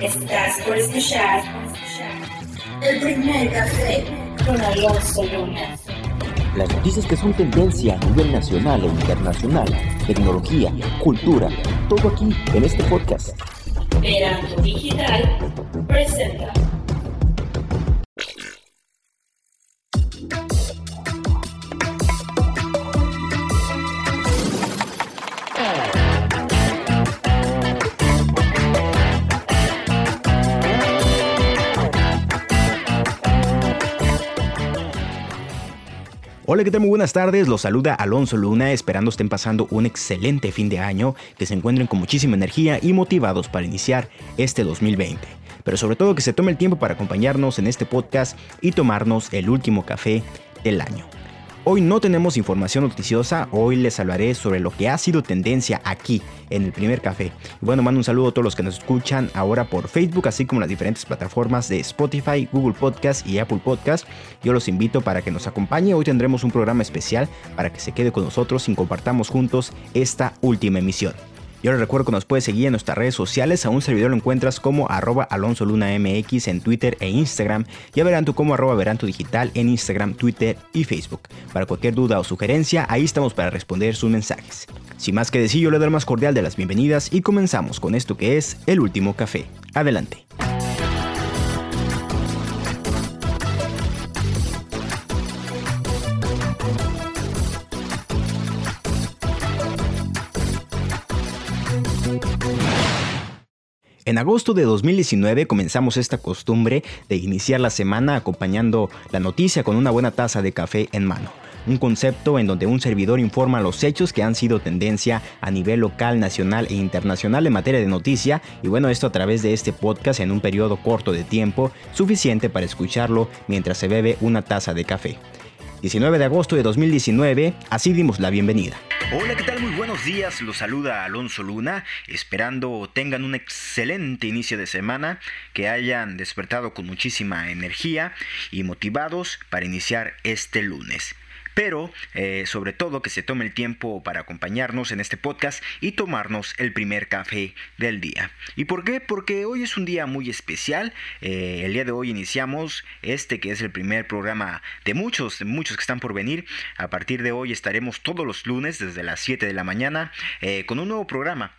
Estás por escuchar el primer café con Alonso Luna. Las noticias que son tendencia a nivel nacional e internacional, tecnología, cultura, todo aquí en este podcast. Verano Digital presenta. Hola, ¿qué tal? Muy buenas tardes. Los saluda Alonso Luna, esperando estén pasando un excelente fin de año, que se encuentren con muchísima energía y motivados para iniciar este 2020. Pero sobre todo que se tome el tiempo para acompañarnos en este podcast y tomarnos el último café del año. Hoy no tenemos información noticiosa, hoy les hablaré sobre lo que ha sido tendencia aquí en el primer café. Bueno, mando un saludo a todos los que nos escuchan ahora por Facebook, así como las diferentes plataformas de Spotify, Google Podcast y Apple Podcast. Yo los invito para que nos acompañe. Hoy tendremos un programa especial para que se quede con nosotros y compartamos juntos esta última emisión. Yo les recuerdo que nos puedes seguir en nuestras redes sociales. A un servidor lo encuentras como arroba alonso luna mx en Twitter e Instagram. Ya verán tú como arroba verán tu digital en Instagram, Twitter y Facebook. Para cualquier duda o sugerencia, ahí estamos para responder sus mensajes. Sin más que decir, yo le doy más cordial de las bienvenidas y comenzamos con esto que es el último café. Adelante. En agosto de 2019 comenzamos esta costumbre de iniciar la semana acompañando la noticia con una buena taza de café en mano. Un concepto en donde un servidor informa los hechos que han sido tendencia a nivel local, nacional e internacional en materia de noticia y bueno, esto a través de este podcast en un periodo corto de tiempo, suficiente para escucharlo mientras se bebe una taza de café. 19 de agosto de 2019, así dimos la bienvenida. Hola, ¿qué tal? Muy buenos días, los saluda Alonso Luna, esperando tengan un excelente inicio de semana, que hayan despertado con muchísima energía y motivados para iniciar este lunes pero eh, sobre todo que se tome el tiempo para acompañarnos en este podcast y tomarnos el primer café del día. ¿Y por qué? Porque hoy es un día muy especial. Eh, el día de hoy iniciamos este que es el primer programa de muchos, de muchos que están por venir. A partir de hoy estaremos todos los lunes desde las 7 de la mañana eh, con un nuevo programa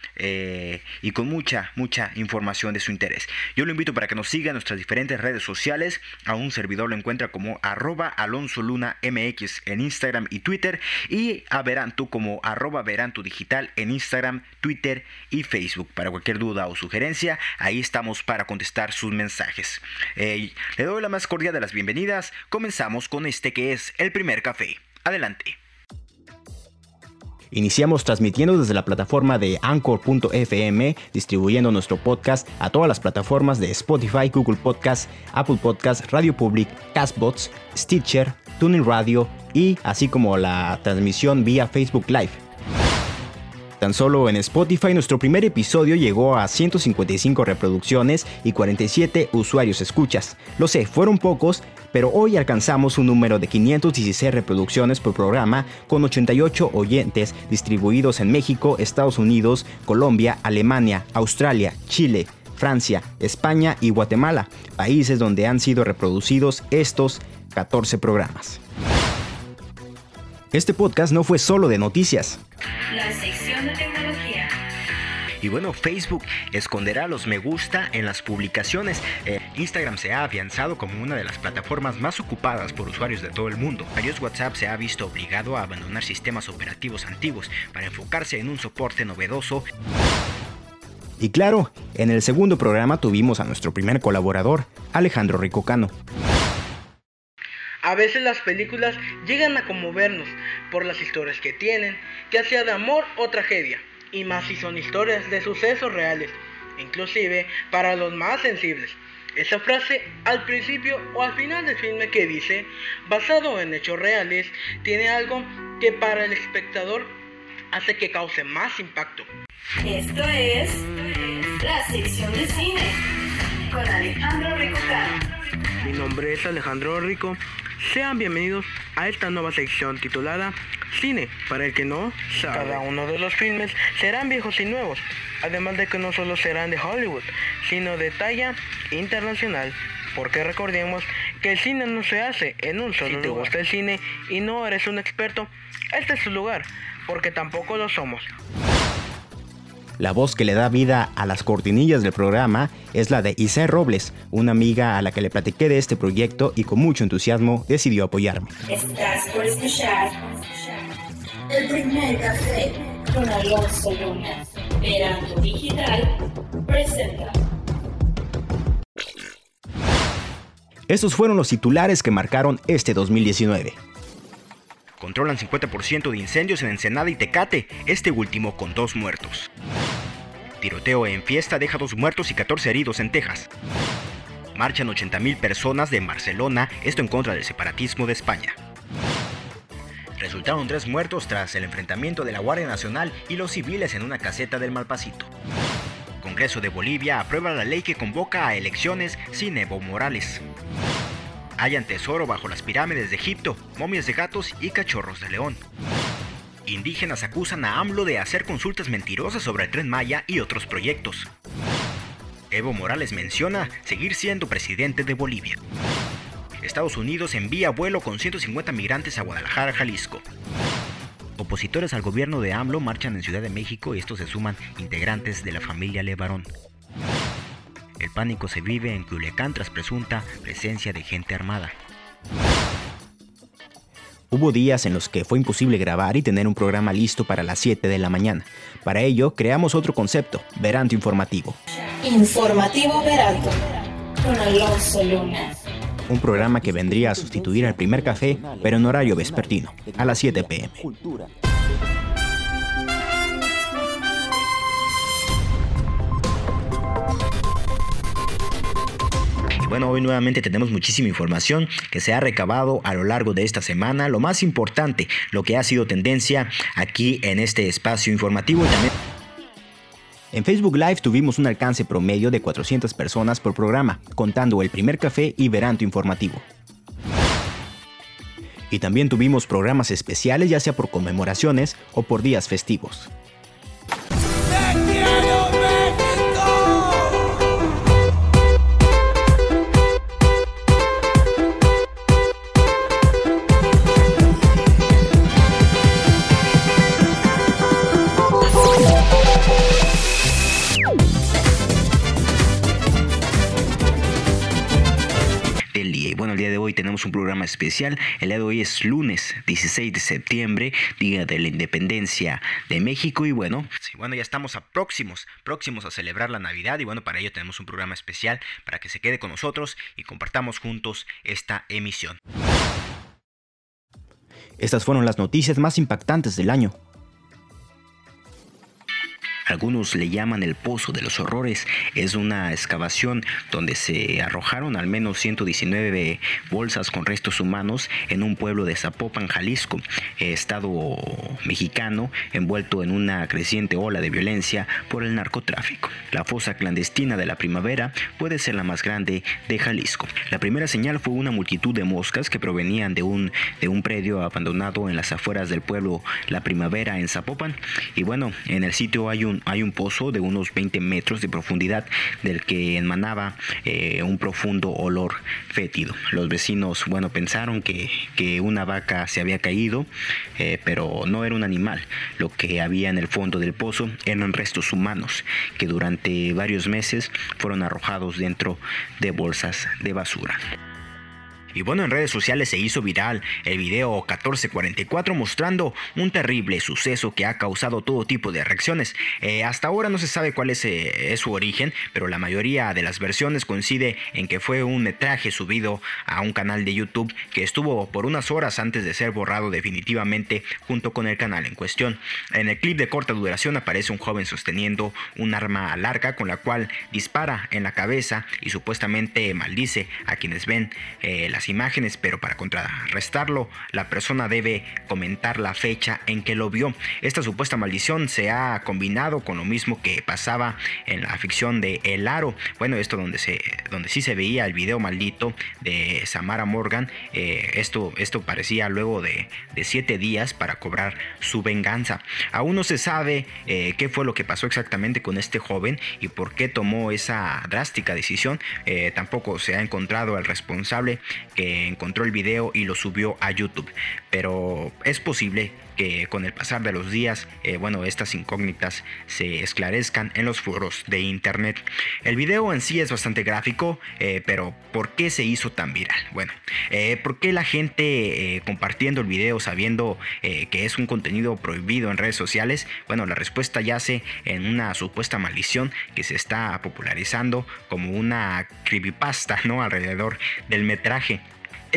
y con mucha, mucha información de su interés. Yo lo invito para que nos siga en nuestras diferentes redes sociales. A un servidor lo encuentra como arroba alonso luna mx en Instagram y Twitter y a Verantu como arroba Verantu Digital en Instagram, Twitter y Facebook. Para cualquier duda o sugerencia, ahí estamos para contestar sus mensajes. le doy la más cordial de las bienvenidas. Comenzamos con este que es el primer café. Adelante. Iniciamos transmitiendo desde la plataforma de anchor.fm, distribuyendo nuestro podcast a todas las plataformas de Spotify, Google Podcast, Apple Podcast, Radio Public, Castbots, Stitcher, Tuning Radio y así como la transmisión vía Facebook Live. Tan solo en Spotify nuestro primer episodio llegó a 155 reproducciones y 47 usuarios escuchas. Lo sé, fueron pocos, pero hoy alcanzamos un número de 516 reproducciones por programa con 88 oyentes distribuidos en México, Estados Unidos, Colombia, Alemania, Australia, Chile, Francia, España y Guatemala, países donde han sido reproducidos estos 14 programas. Este podcast no fue solo de noticias. La sección de tecnología. Y bueno, Facebook esconderá los me gusta en las publicaciones. Eh, Instagram se ha afianzado como una de las plataformas más ocupadas por usuarios de todo el mundo. iOS WhatsApp se ha visto obligado a abandonar sistemas operativos antiguos para enfocarse en un soporte novedoso. Y claro, en el segundo programa tuvimos a nuestro primer colaborador, Alejandro Ricocano. A veces las películas llegan a conmovernos por las historias que tienen, ya sea de amor o tragedia, y más si son historias de sucesos reales, inclusive para los más sensibles. Esa frase al principio o al final del filme que dice, basado en hechos reales, tiene algo que para el espectador hace que cause más impacto. Esto es la sección de cine con Alejandro Ricocano. Mi nombre es Alejandro Rico. Sean bienvenidos a esta nueva sección titulada cine, para el que no sabe. Cada uno de los filmes serán viejos y nuevos, además de que no solo serán de Hollywood, sino de talla internacional. Porque recordemos que el cine no se hace en un solo Si te gusta el cine y no eres un experto, este es su lugar, porque tampoco lo somos. La voz que le da vida a las cortinillas del programa es la de Isé Robles, una amiga a la que le platiqué de este proyecto y con mucho entusiasmo decidió apoyarme. Estás por escuchar el primer café con Alonso Luna. Verano Digital presenta. Estos fueron los titulares que marcaron este 2019. Controlan 50% de incendios en Ensenada y Tecate, este último con dos muertos. Tiroteo en fiesta deja dos muertos y 14 heridos en Texas. Marchan 80.000 personas de Barcelona, esto en contra del separatismo de España. Resultaron tres muertos tras el enfrentamiento de la Guardia Nacional y los civiles en una caseta del Malpasito. Congreso de Bolivia aprueba la ley que convoca a elecciones sin Evo Morales. Hayan tesoro bajo las pirámides de Egipto, momias de gatos y cachorros de león. Indígenas acusan a AMLO de hacer consultas mentirosas sobre el tren Maya y otros proyectos. Evo Morales menciona seguir siendo presidente de Bolivia. Estados Unidos envía vuelo con 150 migrantes a Guadalajara, Jalisco. Opositores al gobierno de AMLO marchan en Ciudad de México y estos se suman integrantes de la familia Levarón. El pánico se vive en Culiacán tras presunta presencia de gente armada. Hubo días en los que fue imposible grabar y tener un programa listo para las 7 de la mañana. Para ello, creamos otro concepto, Veranto Informativo. Informativo Veranto con Alonso Luna. Un programa que vendría a sustituir al primer café, pero en horario vespertino, a las 7 pm. Bueno, hoy nuevamente tenemos muchísima información que se ha recabado a lo largo de esta semana. Lo más importante, lo que ha sido tendencia aquí en este espacio informativo también... En Facebook Live tuvimos un alcance promedio de 400 personas por programa, contando el primer café y veranto informativo. Y también tuvimos programas especiales ya sea por conmemoraciones o por días festivos. Un programa especial. El día de hoy es lunes 16 de septiembre, Día de la Independencia de México. Y bueno, bueno, ya estamos a próximos, próximos a celebrar la Navidad. Y bueno, para ello tenemos un programa especial para que se quede con nosotros y compartamos juntos esta emisión. Estas fueron las noticias más impactantes del año. Algunos le llaman el Pozo de los Horrores. Es una excavación donde se arrojaron al menos 119 bolsas con restos humanos en un pueblo de Zapopan, Jalisco, estado mexicano, envuelto en una creciente ola de violencia por el narcotráfico. La fosa clandestina de la primavera puede ser la más grande de Jalisco. La primera señal fue una multitud de moscas que provenían de un, de un predio abandonado en las afueras del pueblo La Primavera en Zapopan. Y bueno, en el sitio hay un hay un pozo de unos 20 metros de profundidad del que emanaba eh, un profundo olor fétido. Los vecinos, bueno, pensaron que, una vaca se había caído, eh, pero no era un animal. Lo que había en el fondo del pozo eran restos humanos que durante varios meses fueron arrojados dentro de bolsas de basura. Y bueno, en redes sociales se hizo viral el video 1444 mostrando un terrible suceso que ha causado todo tipo de reacciones. Eh, hasta ahora no se sabe cuál eh, es, su origen, pero la mayoría de las versiones coincide en que fue un metraje subido a un canal de YouTube que estuvo por unas horas antes de ser borrado definitivamente junto con el canal en cuestión. En el clip de corta duración aparece un joven sosteniendo un arma larga con la cual dispara en la cabeza y supuestamente maldice a quienes ven eh, las imágenes, pero para contrarrestarlo, la persona debe comentar la fecha en que lo vio. Esta supuesta maldición se ha combinado con lo mismo que pasaba en la ficción de El Aro. Bueno, esto donde, se, donde sí se veía el video maldito de Samara Morgan. Eh, esto, esto parecía luego de, siete días para cobrar su venganza. Aún no se sabe eh, qué fue lo que pasó exactamente con este joven y por qué tomó esa drástica decisión. Eh, tampoco se ha encontrado el responsable que encontró el video y lo subió a YouTube. Pero es posible que con el pasar de los días, eh, bueno, estas incógnitas se esclarezcan en los foros de internet. El video en sí es bastante gráfico, eh, pero ¿por qué se hizo tan viral? Bueno, eh, ¿por qué la gente compartiendo el video sabiendo que es un contenido prohibido en redes sociales? Bueno, la respuesta yace en una supuesta maldición que se está popularizando como una creepypasta, ¿no? Alrededor del metraje.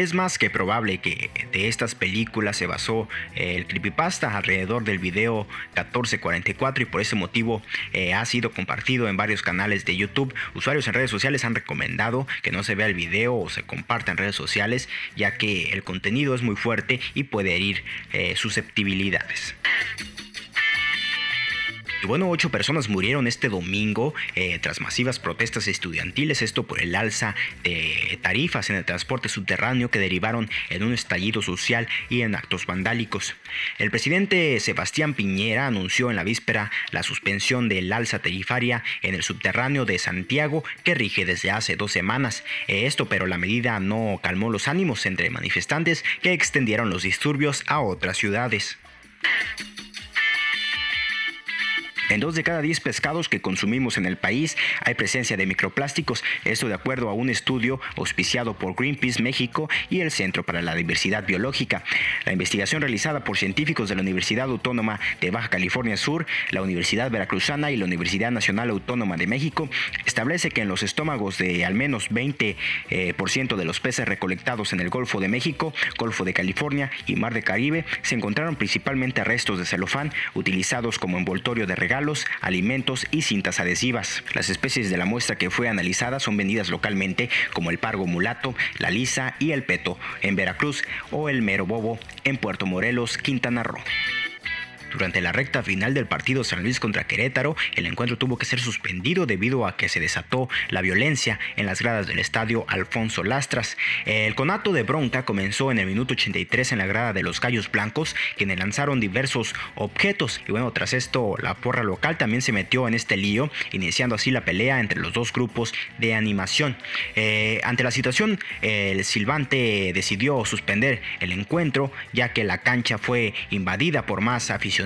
Es más que probable que de estas películas se basó eh, el creepypasta alrededor del video 1444 y por ese motivo eh, ha sido compartido en varios canales de YouTube. Usuarios en redes sociales han recomendado que no se vea el video o se comparta en redes sociales ya que el contenido es muy fuerte y puede herir eh, susceptibilidades. Y bueno, ocho personas murieron este domingo eh, tras masivas protestas estudiantiles, esto por el alza de tarifas en el transporte subterráneo que derivaron en un estallido social y en actos vandálicos. El presidente Sebastián Piñera anunció en la víspera la suspensión del alza tarifaria en el subterráneo de Santiago que rige desde hace dos semanas. Eh, esto pero la medida no calmó los ánimos entre manifestantes que extendieron los disturbios a otras ciudades. En dos de cada diez pescados que consumimos en el país hay presencia de microplásticos, esto de acuerdo a un estudio auspiciado por Greenpeace México y el Centro para la Diversidad Biológica. La investigación realizada por científicos de la Universidad Autónoma de Baja California Sur, la Universidad Veracruzana y la Universidad Nacional Autónoma de México establece que en los estómagos de al menos 20% eh, de los peces recolectados en el Golfo de México, Golfo de California y Mar de Caribe se encontraron principalmente restos de celofán utilizados como envoltorio de regalo alimentos y cintas adhesivas. Las especies de la muestra que fue analizada son vendidas localmente como el pargo mulato, la lisa y el peto en Veracruz o el mero bobo en Puerto Morelos, Quintana Roo. Durante la recta final del partido San Luis contra Querétaro, el encuentro tuvo que ser suspendido debido a que se desató la violencia en las gradas del estadio Alfonso Lastras. El conato de bronca comenzó en el minuto 83 en la grada de los Gallos Blancos, quienes lanzaron diversos objetos. Y bueno, tras esto, la porra local también se metió en este lío, iniciando así la pelea entre los dos grupos de animación. Eh, ante la situación, el silbante decidió suspender el encuentro, ya que la cancha fue invadida por más aficionados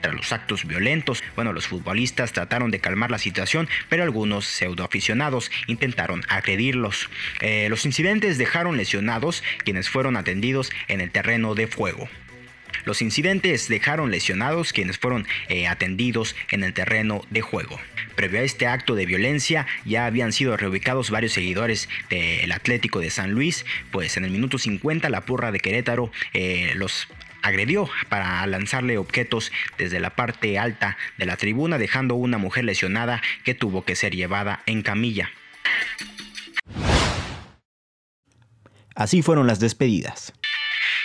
tras los actos violentos. Bueno, los futbolistas trataron de calmar la situación, pero algunos pseudoaficionados intentaron agredirlos. Eh, los incidentes dejaron lesionados quienes fueron atendidos en el terreno de fuego. Los incidentes dejaron lesionados quienes fueron eh, atendidos en el terreno de juego. Previo a este acto de violencia ya habían sido reubicados varios seguidores del Atlético de San Luis, pues en el minuto 50 la porra de Querétaro eh, los agredió para lanzarle objetos desde la parte alta de la tribuna, dejando una mujer lesionada que tuvo que ser llevada en camilla. Así fueron las despedidas.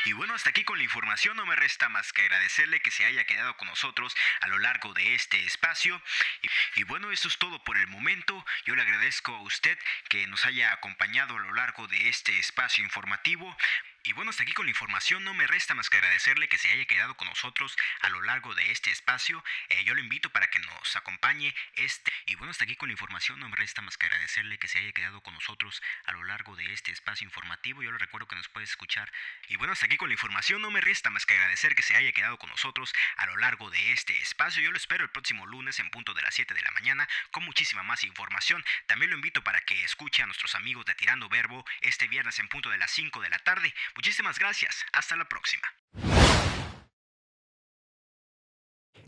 Y bueno, hasta aquí con la información no me resta más que agradecerle que se haya quedado con nosotros a lo largo de este espacio. Y, y, bueno, eso es todo por el momento. Yo le agradezco a usted que nos haya acompañado a lo largo de este espacio informativo. Y bueno, hasta aquí con la información. No me resta más que agradecerle que se haya quedado con nosotros a lo largo de este espacio. Eh, yo lo invito para que nos acompañe este. Y bueno, hasta aquí con la información. No me resta más que agradecerle que se haya quedado con nosotros a lo largo de este espacio informativo. Yo le recuerdo que nos puede escuchar. Y bueno, hasta aquí con la información. No me resta más que agradecer que se haya quedado con nosotros a lo largo de este espacio. Yo lo espero el próximo lunes en punto de las 7 de la mañana con muchísima más información. También lo invito para que escuche a nuestros amigos de Tirando Verbo este viernes en punto de las 5 de la tarde. Muchísimas gracias. Hasta la próxima.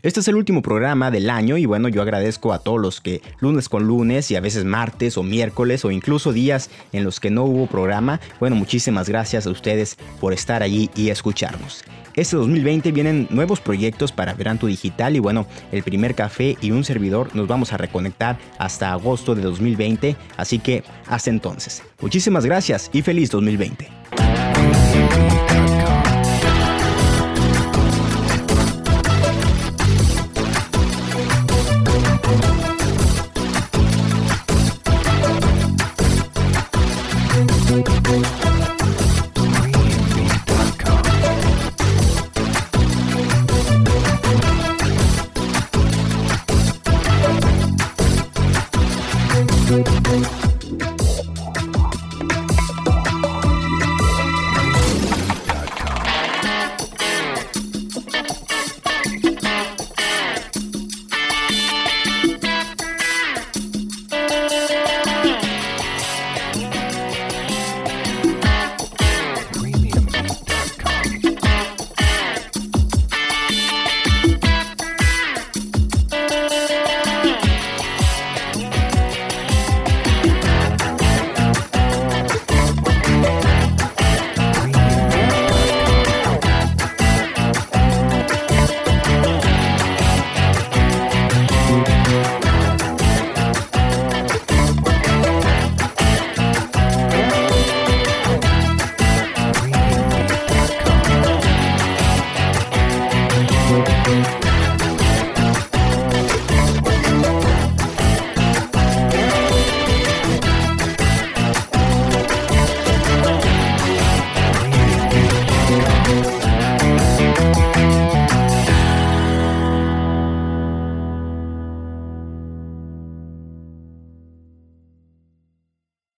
Este es el último programa del año y bueno, yo agradezco a todos los que lunes con lunes y a veces martes o miércoles o incluso días en los que no hubo programa, bueno, muchísimas gracias a ustedes por estar allí y escucharnos. Este 2020 vienen nuevos proyectos para Veranto Digital y bueno, el primer café y un servidor nos vamos a reconectar hasta agosto de 2020, así que hasta entonces. Muchísimas gracias y feliz 2020.